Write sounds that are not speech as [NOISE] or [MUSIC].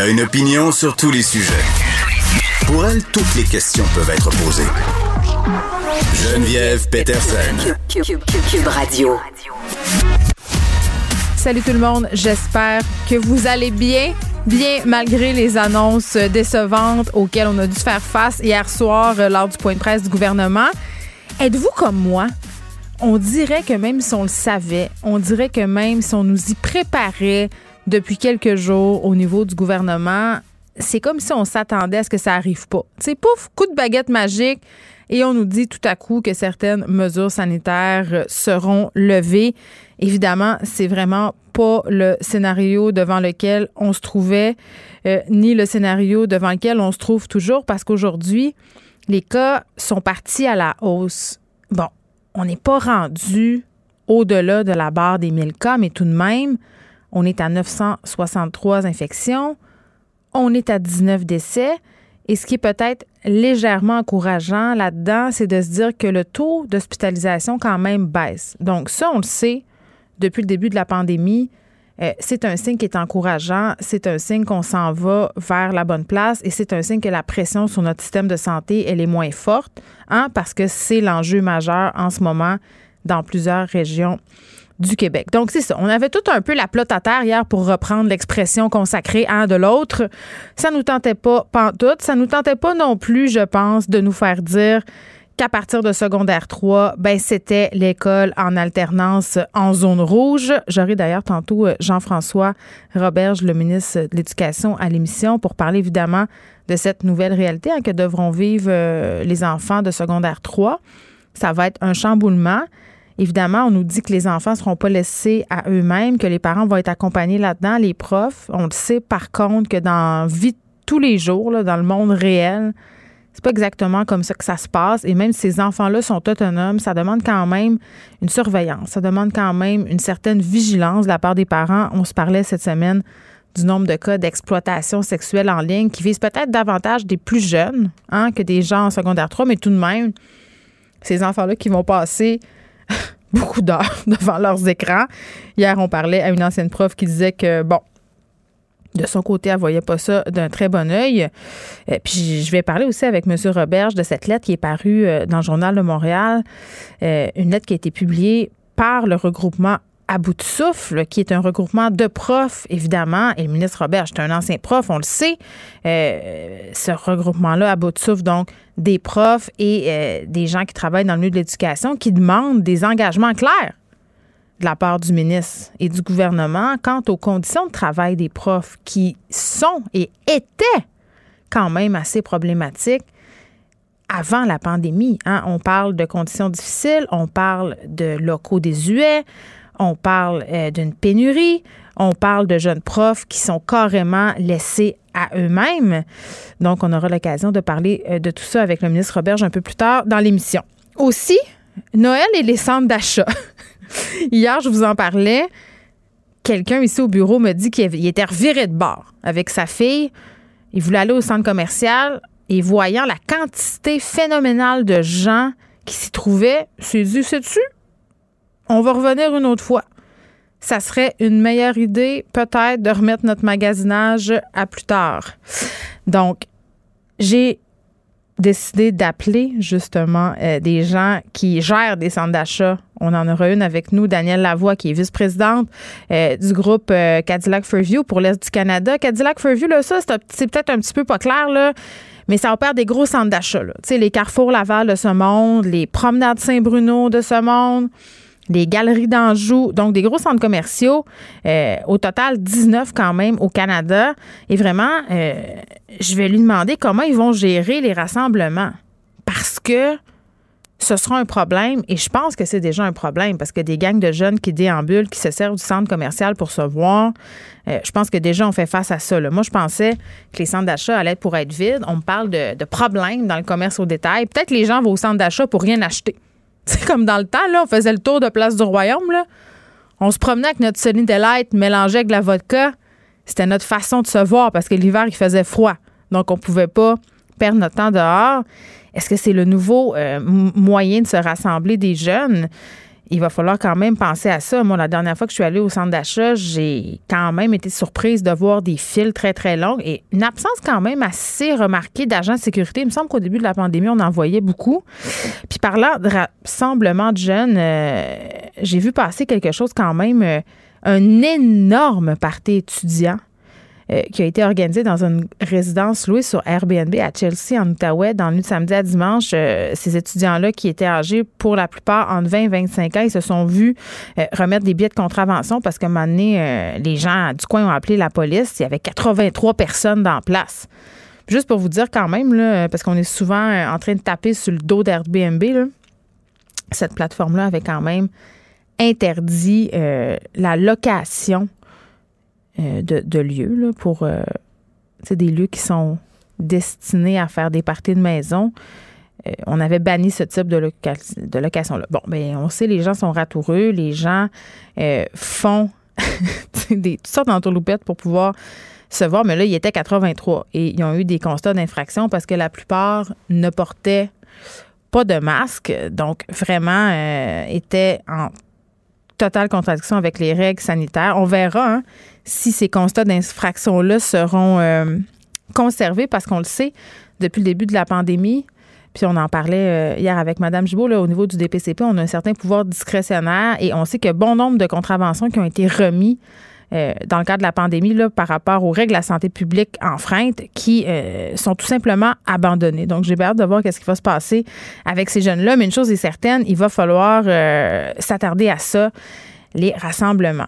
Elle a une opinion sur tous les sujets. Pour elle, toutes les questions peuvent être posées. Geneviève Peterson. Cube Radio. Salut tout le monde, j'espère que vous allez bien. Bien malgré les annonces décevantes auxquelles on a dû faire face hier soir euh, lors du point de presse du gouvernement. Êtes-vous comme moi? On dirait que même si on le savait, on dirait que même si on nous y préparait depuis quelques jours au niveau du gouvernement, c'est comme si on s'attendait à ce que ça arrive pas. C'est pouf, coup de baguette magique et on nous dit tout à coup que certaines mesures sanitaires seront levées. Évidemment, c'est vraiment pas le scénario devant lequel on se trouvait, euh, ni le scénario devant lequel on se trouve toujours, parce qu'aujourd'hui, les cas sont partis à la hausse. Bon, on n'est pas rendu au-delà de la barre des 1000 cas, mais tout de même, on est à 963 infections, on est à 19 décès. Et ce qui est peut-être légèrement encourageant là-dedans, c'est de se dire que le taux d'hospitalisation quand même baisse. Donc ça, on le sait depuis le début de la pandémie. Euh, c'est un signe qui est encourageant, c'est un signe qu'on s'en va vers la bonne place et c'est un signe que la pression sur notre système de santé, elle est moins forte, hein, parce que c'est l'enjeu majeur en ce moment dans plusieurs régions Donc, c'est ça. On avait tout un peu la plotte à terre hier pour reprendre l'expression consacrée un de l'autre. Ça nous tentait pas pantoute. Ça nous tentait pas non plus, je pense, de nous faire dire qu'à partir de secondaire 3, ben c'était l'école en alternance en zone rouge. J'aurai d'ailleurs tantôt euh, Jean-François Roberge, le ministre de l'Éducation, à l'émission pour parler évidemment de cette nouvelle réalité hein, que devront vivre euh, les enfants de secondaire 3. Ça va être un chamboulement. Évidemment, on nous dit que les enfants ne seront pas laissés à eux-mêmes, que les parents vont être accompagnés là-dedans, les profs. On le sait par contre que dans vie tous les jours, dans le monde réel, c'est pas exactement comme ça que ça se passe. Et même si ces enfants-là sont autonomes, ça demande quand même une surveillance. Ça demande quand même une certaine vigilance de la part des parents. On se parlait cette semaine du nombre de cas d'exploitation sexuelle en ligne qui visent peut-être davantage des plus jeunes hein, que des gens en secondaire 3, mais tout de même, ces enfants-là qui vont passer beaucoup d'heures [LAUGHS] devant leurs écrans. Hier, on parlait à une ancienne prof qui disait que, bon, de son côté, elle voyait pas ça d'un très bon œil. Puis je vais parler aussi avec M. Roberge de cette lettre qui est parue euh, dans le Journal de Montréal, euh, une lettre qui a été publiée par le regroupement à bout de souffle, qui est un regroupement de profs, évidemment, et le ministre Robert, c'est un ancien prof, on le sait, euh, ce regroupement-là à bout de souffle, donc des profs et euh, des gens qui travaillent dans le milieu de l'éducation qui demandent des engagements clairs de la part du ministre et du gouvernement quant aux conditions de travail des profs qui sont et étaient quand même assez problématiques avant la pandémie. Hein. On parle de conditions difficiles, on parle de locaux désuets, on parle euh, d'une pénurie, on parle de jeunes profs qui sont carrément laissés à eux-mêmes. Donc, on aura l'occasion de parler euh, de tout ça avec le ministre Roberge un peu plus tard dans l'émission. Aussi, Noël et les centres d'achat. [LAUGHS] Hier, je vous en parlais. Quelqu'un ici au bureau me dit qu'il était reviré de bord avec sa fille. Il voulait aller au centre commercial et voyant la quantité phénoménale de gens qui s'y trouvaient, s'est dit, sais-tu, on va revenir une autre fois. Ça serait une meilleure idée, peut-être, de remettre notre magasinage à plus tard. Donc, j'ai décidé d'appeler justement euh, des gens qui gèrent des centres d'achat. On en aura une avec nous, Danielle Lavoie, qui est vice-présidente euh, du groupe euh, Cadillac Fairview pour l'Est du Canada. Cadillac Fairview, là, ça, c'est peut-être un petit peu pas clair, là, mais ça opère des gros centres d'achat. Tu sais, les Carrefour Laval de ce monde, les promenades Saint-Bruno de ce monde les galeries d'Anjou, donc des gros centres commerciaux. Euh, au total, 19 quand même au Canada. Et vraiment, euh, je vais lui demander comment ils vont gérer les rassemblements. Parce que ce sera un problème et je pense que c'est déjà un problème parce que des gangs de jeunes qui déambulent, qui se servent du centre commercial pour se voir, euh, je pense que déjà on fait face à ça. Moi, je pensais que les centres d'achat allaient pour être vides. On me parle de, de problèmes dans le commerce au détail. Peut-être que les gens vont au centre d'achat pour rien acheter. Comme dans le temps, là, on faisait le tour de Place du Royaume, là. On se promenait avec notre Sunny Delight mélangé avec la vodka. C'était notre façon de se voir parce que l'hiver, il faisait froid. Donc, on pouvait pas perdre notre temps dehors. Est-ce que c'est le nouveau euh, moyen de se rassembler des jeunes? Il va falloir quand même penser à ça. Moi, la dernière fois que je suis allée au centre d'achat, j'ai quand même été surprise de voir des files très, très longues et une absence quand même assez remarquée d'agents de sécurité. Il me semble qu'au début de la pandémie, on en voyait beaucoup. Puis par là, de rassemblement de jeunes, euh, j'ai vu passer quelque chose quand même, euh, un énorme parti étudiant euh, qui a été organisé dans une résidence louée sur Airbnb à Chelsea, en Outaouais, dans le de samedi à dimanche. Euh, ces étudiants-là, qui étaient âgés pour la plupart entre 20 et 25 ans, ils se sont vus euh, remettre des billets de contravention parce qu'à un moment donné, les gens du coin ont appelé la police. Il y avait 83 personnes dans place. Juste pour vous dire quand même, là, parce qu'on est souvent en train de taper sur le dos d'Airbnb, cette plateforme-là avait quand même interdit la location euh, de, lieux là, pour euh, des lieux qui sont destinés à faire des parties de maison. Euh, on avait banni ce type de, de location-là. Bon, mais ben, on sait, les gens sont ratoureux, les gens font [LAUGHS] des, toutes sortes d'entourloupettes pour pouvoir se voir, mais là, il était 83 et ils ont eu des constats d'infraction parce que la plupart ne portaient pas de masque, donc vraiment étaient en totale contradiction avec les règles sanitaires. On verra hein, si ces constats d'infraction-là seront euh, conservés parce qu'on le sait, depuis le début de la pandémie, puis on en parlait euh, hier avec Mme Gibault, au niveau du DPCP, on a un certain pouvoir discrétionnaire et on sait que bon nombre de contraventions qui ont été remis euh, dans le cadre de la pandémie là, par rapport aux règles de la santé publique enfreintes qui sont tout simplement abandonnées. Donc, j'ai hâte de voir qu'est-ce qui va se passer avec ces jeunes-là. Mais une chose est certaine, il va falloir s'attarder à ça les rassemblements.